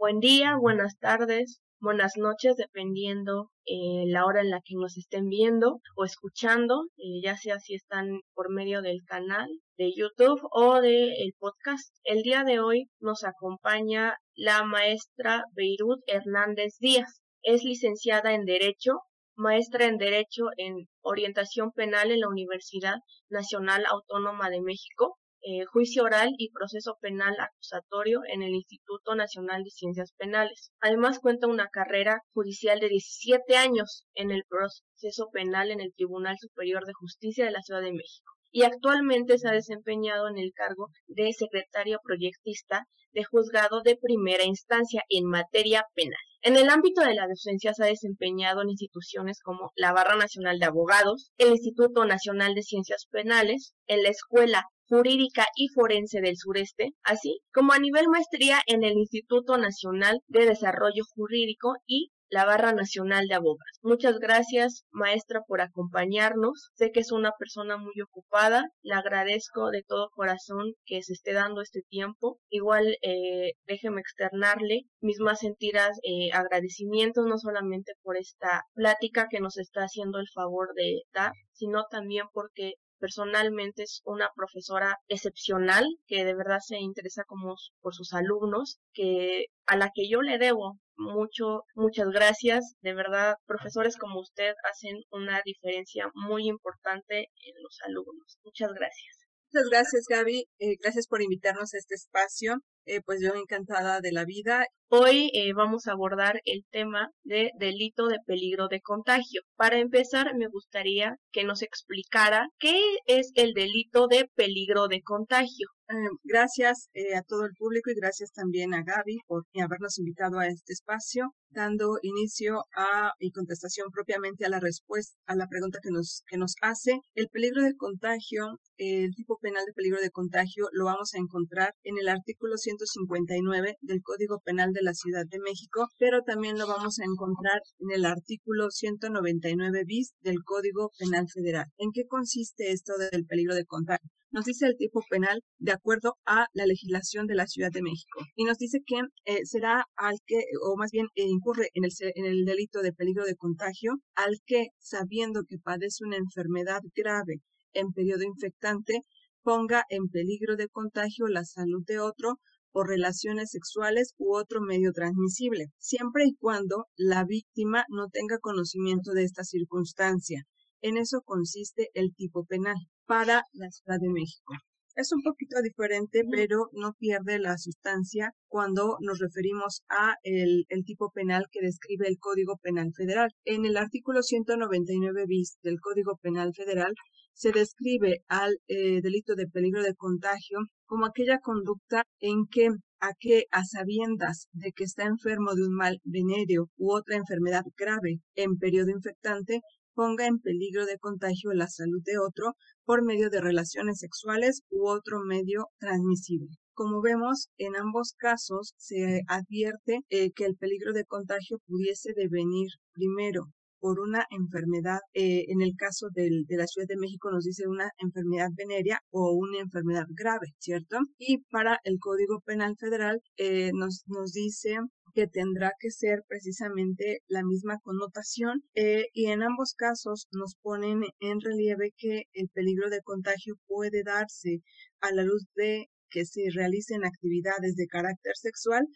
Buen día, buenas tardes, buenas noches, dependiendo eh, la hora en la que nos estén viendo o escuchando, eh, ya sea si están por medio del canal de YouTube o del el podcast. El día de hoy nos acompaña la maestra Beirut Hernández Díaz. Es licenciada en Derecho, maestra en Derecho en Orientación Penal en la Universidad Nacional Autónoma de México eh, juicio oral y proceso penal acusatorio en el Instituto Nacional de Ciencias Penales. Además cuenta una carrera judicial de 17 años en el proceso penal en el Tribunal Superior de Justicia de la Ciudad de México y actualmente se ha desempeñado en el cargo de secretario proyectista de juzgado de primera instancia en materia penal. En el ámbito de la docencia se ha desempeñado en instituciones como la Barra Nacional de Abogados, el Instituto Nacional de Ciencias Penales, en la Escuela Jurídica y Forense del Sureste, así como a nivel maestría en el Instituto Nacional de Desarrollo Jurídico y la Barra Nacional de Abogados. Muchas gracias, maestra, por acompañarnos. Sé que es una persona muy ocupada. Le agradezco de todo corazón que se esté dando este tiempo. Igual, eh, déjeme externarle mis más sentidas eh, agradecimientos, no solamente por esta plática que nos está haciendo el favor de dar, sino también porque personalmente es una profesora excepcional que de verdad se interesa como por sus alumnos, que a la que yo le debo mucho, muchas gracias. De verdad, profesores como usted hacen una diferencia muy importante en los alumnos. Muchas gracias. Muchas gracias, Gaby. Eh, gracias por invitarnos a este espacio. Eh, pues yo encantada de la vida. Hoy eh, vamos a abordar el tema de delito de peligro de contagio. Para empezar, me gustaría que nos explicara qué es el delito de peligro de contagio. Eh, gracias eh, a todo el público y gracias también a Gaby por habernos invitado a este espacio, dando inicio a y contestación propiamente a la respuesta a la pregunta que nos que nos hace. El peligro de contagio, el tipo penal de peligro de contagio lo vamos a encontrar en el artículo 159 del Código Penal de la Ciudad de México, pero también lo vamos a encontrar en el artículo 199 bis del Código Penal Federal. ¿En qué consiste esto del peligro de contagio? nos dice el tipo penal de acuerdo a la legislación de la Ciudad de México. Y nos dice que eh, será al que, o más bien eh, incurre en el, en el delito de peligro de contagio, al que, sabiendo que padece una enfermedad grave en periodo infectante, ponga en peligro de contagio la salud de otro por relaciones sexuales u otro medio transmisible, siempre y cuando la víctima no tenga conocimiento de esta circunstancia. En eso consiste el tipo penal para la Ciudad de México. Es un poquito diferente, pero no pierde la sustancia cuando nos referimos a el, tipo penal que describe el Código Penal Federal. En el artículo 199 bis del Código Penal Federal se describe al eh, delito de peligro de contagio como aquella conducta en que a que a sabiendas de que está enfermo de un mal venéreo u otra enfermedad grave en periodo infectante, ponga en peligro de contagio la salud de otro por medio de relaciones sexuales u otro medio transmisible. Como vemos, en ambos casos se advierte eh, que el peligro de contagio pudiese devenir primero por una enfermedad, eh, en el caso de la Ciudad de México nos dice una enfermedad venérea o una enfermedad grave, ¿cierto? Y para el Código Penal Federal eh, nos, nos dice que tendrá que ser precisamente la misma connotación eh, y en ambos casos nos ponen en relieve que el peligro de contagio puede darse a la luz de que se realicen actividades de carácter sexual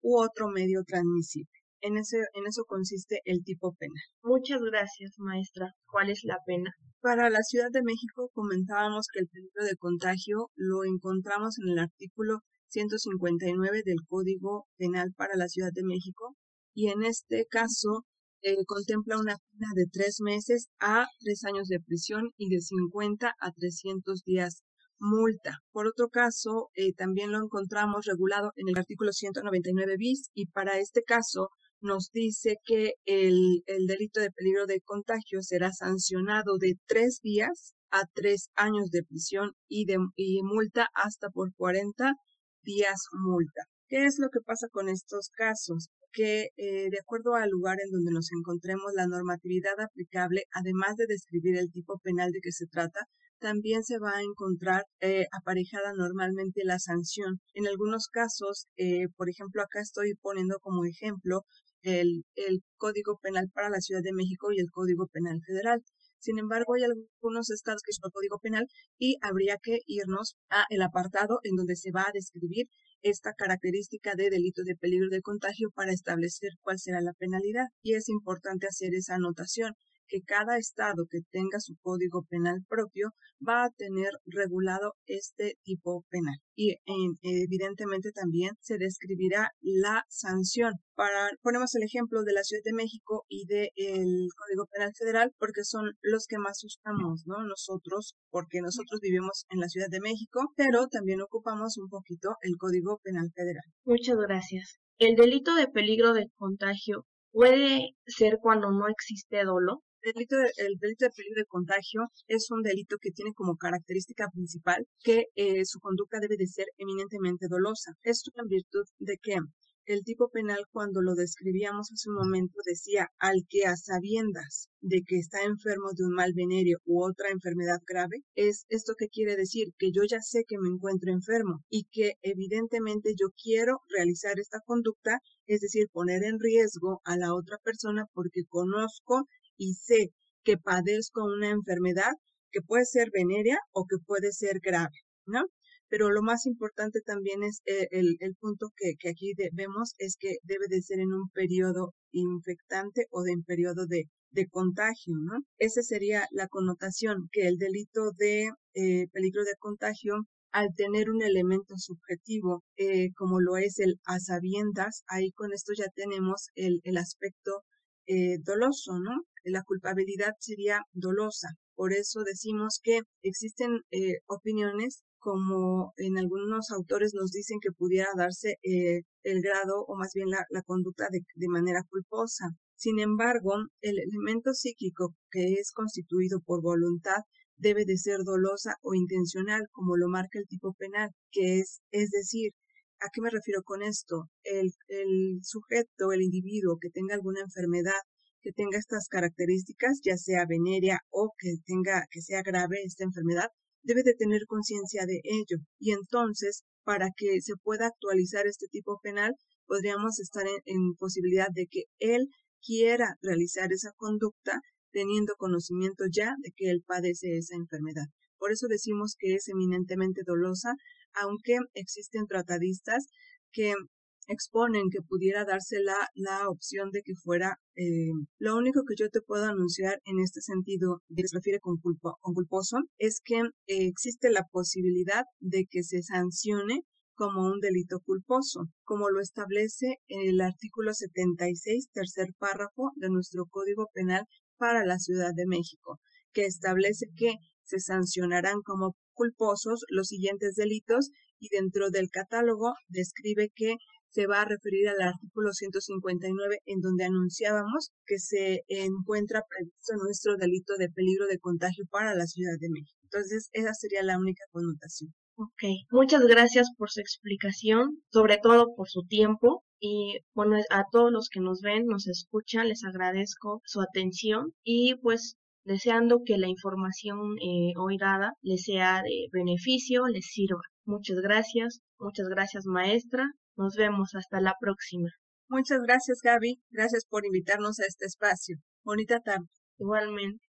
u otro medio transmisible. En, ese, en eso consiste el tipo penal. Muchas gracias, maestra. ¿Cuál es la pena? Para la Ciudad de México comentábamos que el peligro de contagio lo encontramos en el artículo 159 del Código Penal para la Ciudad de México y en este caso eh, contempla una pena de tres meses a tres años de prisión y de 50 a 300 días multa. Por otro caso, eh, también lo encontramos regulado en el artículo 199 bis y para este caso nos dice que el, el delito de peligro de contagio será sancionado de tres días a tres años de prisión y de y multa hasta por 40 días multa. ¿Qué es lo que pasa con estos casos? que eh, de acuerdo al lugar en donde nos encontremos, la normatividad aplicable, además de describir el tipo penal de que se trata, también se va a encontrar eh, aparejada normalmente la sanción. En algunos casos, eh, por ejemplo, acá estoy poniendo como ejemplo el, Código Penal para la Ciudad de México y el Código Penal Federal. Sin embargo, hay algunos estados que son el Código Penal y habría que irnos a el apartado en donde se va a describir esta característica de delito de peligro de contagio para establecer cuál será la penalidad. Y es importante hacer esa anotación que cada estado que tenga su código penal propio va a tener regulado este tipo penal. Y evidentemente también se describirá la sanción. Para, ponemos el ejemplo de la Ciudad de México y del Código Penal Federal, porque son los que más usamos, ¿no? Nosotros, porque nosotros vivimos en la Ciudad de México, pero también ocupamos un poquito el Código Penal Federal. Muchas gracias. El delito de peligro de contagio puede ser cuando no existe dolo. El delito, de, peligro de contagio es un delito que tiene como característica principal que eh, su conducta debe de ser eminentemente dolosa. Esto en virtud de que el tipo penal cuando lo describíamos hace un momento decía al que a sabiendas de que está enfermo de un mal venéreo u otra enfermedad grave, es esto que quiere decir que yo ya sé que me encuentro enfermo y que evidentemente yo quiero realizar esta conducta, es decir, poner en riesgo a la otra persona porque conozco y sé que padezco una enfermedad que puede ser venérea o que puede ser grave, ¿no? Pero lo más importante también es eh, el, el, punto que, que aquí vemos es que debe de ser en un periodo infectante o de en periodo de, de contagio, ¿no? Esa sería la connotación, que el delito de eh, peligro de contagio al tener un elemento subjetivo eh, como lo es el a sabiendas, ahí con esto ya tenemos el, el aspecto eh, doloso, ¿no? La culpabilidad sería dolosa. Por eso decimos que existen eh, opiniones como en algunos autores nos dicen que pudiera darse eh, el grado o más bien la, la conducta de, de, manera culposa. Sin embargo, el elemento psíquico que es constituido por voluntad debe de ser dolosa o intencional, como lo marca el tipo penal, que es, es decir, ¿A qué me refiero con esto? El, el sujeto, el individuo que tenga alguna enfermedad, que tenga estas características, ya sea venérea o que tenga, que sea grave esta enfermedad, debe de tener conciencia de ello. Y entonces, para que se pueda actualizar este tipo penal, podríamos estar en, en posibilidad de que él quiera realizar esa conducta teniendo conocimiento ya de que él padece esa enfermedad. Por eso decimos que es eminentemente dolosa aunque existen tratadistas que exponen que pudiera darse la, la opción de que fuera eh, lo único que yo te puedo anunciar en este sentido que se refiere con, culpo, con culposo es que eh, existe la posibilidad de que se sancione como un delito culposo, como lo establece el artículo 76, tercer párrafo de nuestro Código Penal para la Ciudad de México, que establece que se sancionarán como culposos los siguientes delitos y dentro del catálogo describe que se va a referir al artículo 159 en donde anunciábamos que se encuentra previsto nuestro delito de peligro de contagio para la Ciudad de México. Entonces, esa sería la única connotación. Ok, muchas gracias por su explicación, sobre todo por su tiempo. Y bueno, a todos los que nos ven, nos escuchan, les agradezco su atención y pues deseando que la información eh, hoy dada les sea de beneficio, les sirva. Muchas gracias, muchas gracias maestra, nos vemos hasta la próxima. Muchas gracias Gaby, gracias por invitarnos a este espacio. Bonita tarde. Igualmente.